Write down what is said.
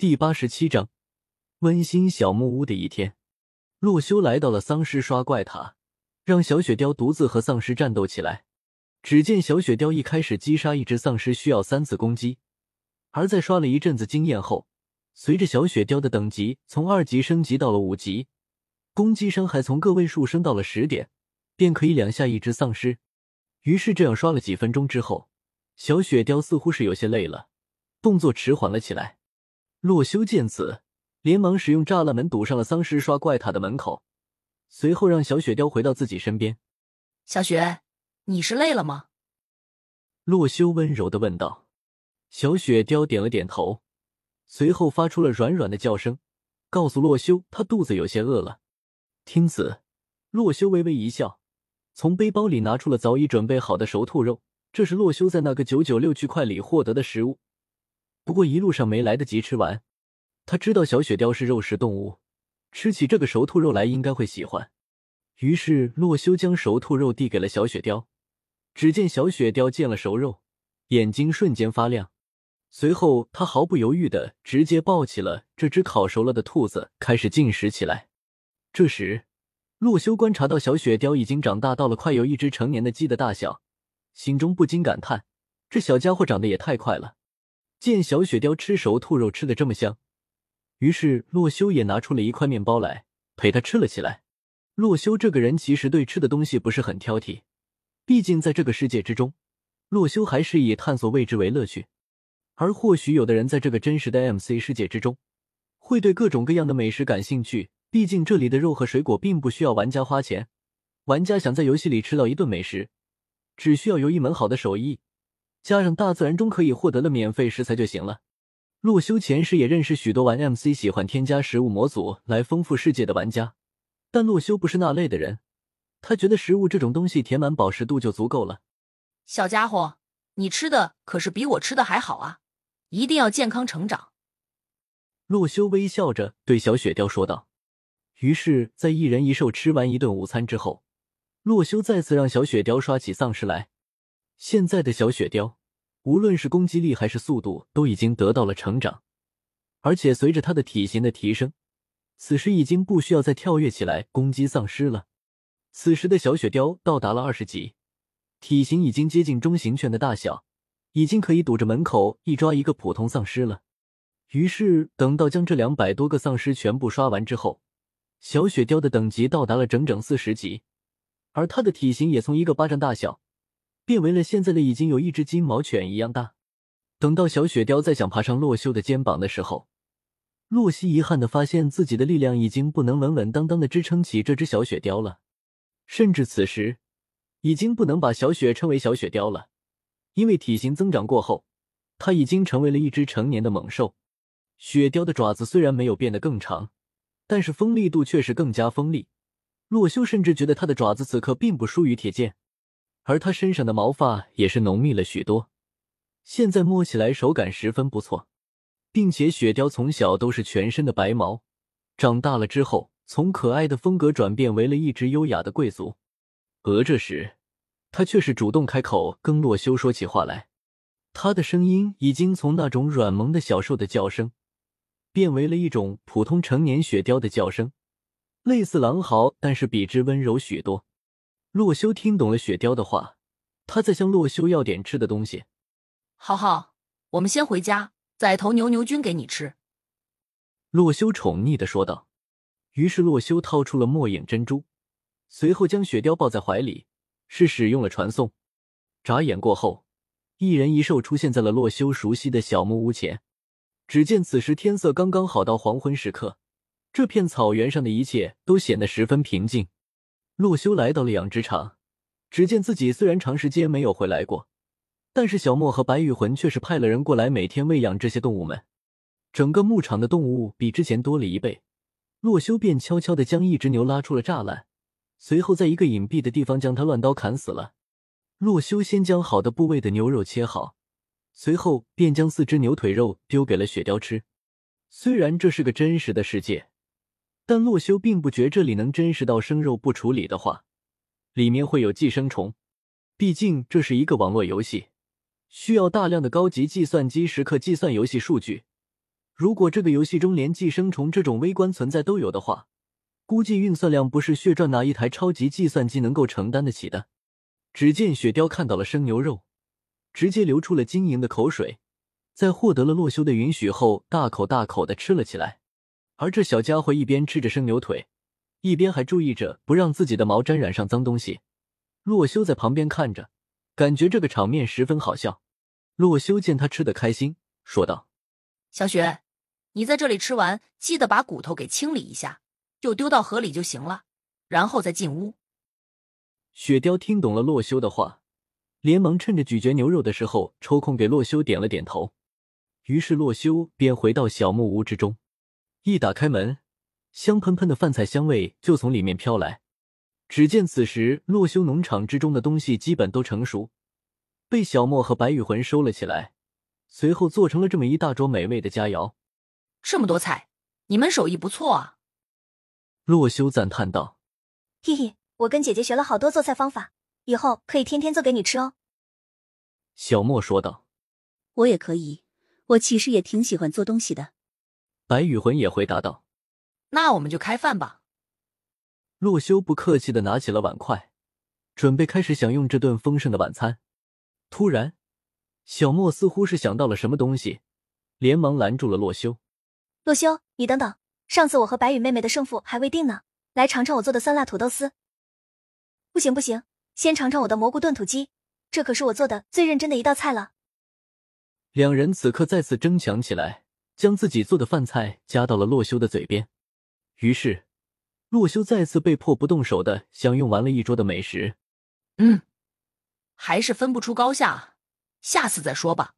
第八十七章，温馨小木屋的一天，洛修来到了丧尸刷怪塔，让小雪雕独自和丧尸战斗起来。只见小雪雕一开始击杀一只丧尸需要三次攻击，而在刷了一阵子经验后，随着小雪雕的等级从二级升级到了五级，攻击伤害从个位数升到了十点，便可以两下一只丧尸。于是这样刷了几分钟之后，小雪雕似乎是有些累了，动作迟缓了起来。洛修见此，连忙使用栅栏门堵上了丧尸刷怪塔的门口，随后让小雪雕回到自己身边。小雪，你是累了吗？洛修温柔的问道。小雪雕点了点头，随后发出了软软的叫声，告诉洛修他肚子有些饿了。听此，洛修微微一笑，从背包里拿出了早已准备好的熟兔肉，这是洛修在那个九九六区块里获得的食物。不过一路上没来得及吃完，他知道小雪貂是肉食动物，吃起这个熟兔肉来应该会喜欢。于是洛修将熟兔肉递给了小雪貂。只见小雪貂见了熟肉，眼睛瞬间发亮，随后他毫不犹豫的直接抱起了这只烤熟了的兔子，开始进食起来。这时，洛修观察到小雪貂已经长大到了快有一只成年的鸡的大小，心中不禁感叹：这小家伙长得也太快了。见小雪貂吃熟兔肉吃的这么香，于是洛修也拿出了一块面包来陪他吃了起来。洛修这个人其实对吃的东西不是很挑剔，毕竟在这个世界之中，洛修还是以探索未知为乐趣。而或许有的人在这个真实的 MC 世界之中，会对各种各样的美食感兴趣。毕竟这里的肉和水果并不需要玩家花钱，玩家想在游戏里吃到一顿美食，只需要有一门好的手艺。加上大自然中可以获得的免费食材就行了。洛修前世也认识许多玩 MC 喜欢添加食物模组来丰富世界的玩家，但洛修不是那类的人，他觉得食物这种东西填满饱食度就足够了。小家伙，你吃的可是比我吃的还好啊！一定要健康成长。洛修微笑着对小雪雕说道。于是，在一人一兽吃完一顿午餐之后，洛修再次让小雪雕刷起丧尸来。现在的小雪雕。无论是攻击力还是速度，都已经得到了成长，而且随着他的体型的提升，此时已经不需要再跳跃起来攻击丧尸了。此时的小雪雕到达了二十级，体型已经接近中型犬的大小，已经可以堵着门口一抓一个普通丧尸了。于是，等到将这两百多个丧尸全部刷完之后，小雪雕的等级到达了整整四十级，而它的体型也从一个巴掌大小。变为了现在的已经有一只金毛犬一样大。等到小雪雕再想爬上洛修的肩膀的时候，洛西遗憾的发现自己的力量已经不能稳稳当当的支撑起这只小雪雕了，甚至此时已经不能把小雪称为小雪雕了，因为体型增长过后，它已经成为了一只成年的猛兽。雪雕的爪子虽然没有变得更长，但是锋利度却是更加锋利。洛修甚至觉得它的爪子此刻并不输于铁剑。而它身上的毛发也是浓密了许多，现在摸起来手感十分不错，并且雪貂从小都是全身的白毛，长大了之后从可爱的风格转变为了一只优雅的贵族。而这时，他却是主动开口跟洛修说起话来，他的声音已经从那种软萌的小兽的叫声，变为了一种普通成年雪貂的叫声，类似狼嚎，但是比之温柔许多。洛修听懂了雪雕的话，他在向洛修要点吃的东西。浩浩，我们先回家，宰头牛牛菌给你吃。洛修宠溺的说道。于是洛修掏出了末影珍珠，随后将雪雕抱在怀里，是使用了传送。眨眼过后，一人一兽出现在了洛修熟悉的小木屋前。只见此时天色刚刚好到黄昏时刻，这片草原上的一切都显得十分平静。洛修来到了养殖场，只见自己虽然长时间没有回来过，但是小莫和白玉魂却是派了人过来，每天喂养这些动物们。整个牧场的动物比之前多了一倍。洛修便悄悄的将一只牛拉出了栅栏，随后在一个隐蔽的地方将它乱刀砍死了。洛修先将好的部位的牛肉切好，随后便将四只牛腿肉丢给了雪貂吃。虽然这是个真实的世界。但洛修并不觉这里能真实到生肉不处理的话，里面会有寄生虫。毕竟这是一个网络游戏，需要大量的高级计算机时刻计算游戏数据。如果这个游戏中连寄生虫这种微观存在都有的话，估计运算量不是血赚哪一台超级计算机能够承担得起的。只见雪貂看到了生牛肉，直接流出了晶莹的口水，在获得了洛修的允许后，大口大口的吃了起来。而这小家伙一边吃着生牛腿，一边还注意着不让自己的毛沾染上脏东西。洛修在旁边看着，感觉这个场面十分好笑。洛修见他吃的开心，说道：“小雪，你在这里吃完，记得把骨头给清理一下。”就丢到河里就行了，然后再进屋。雪貂听懂了洛修的话，连忙趁着咀嚼牛肉的时候抽空给洛修点了点头。于是洛修便回到小木屋之中，一打开门，香喷喷的饭菜香味就从里面飘来。只见此时洛修农场之中的东西基本都成熟，被小莫和白羽魂收了起来，随后做成了这么一大桌美味的佳肴。这么多菜，你们手艺不错啊！洛修赞叹道：“嘿嘿，我跟姐姐学了好多做菜方法，以后可以天天做给你吃哦。”小莫说道：“我也可以，我其实也挺喜欢做东西的。”白羽魂也回答道：“那我们就开饭吧。”洛修不客气的拿起了碗筷，准备开始享用这顿丰盛的晚餐。突然，小莫似乎是想到了什么东西，连忙拦住了洛修：“洛修，你等等。”上次我和白羽妹妹的胜负还未定呢，来尝尝我做的酸辣土豆丝。不行不行，先尝尝我的蘑菇炖土鸡，这可是我做的最认真的一道菜了。两人此刻再次争抢起来，将自己做的饭菜夹到了洛修的嘴边。于是，洛修再次被迫不动手的享用完了一桌的美食。嗯，还是分不出高下，下次再说吧。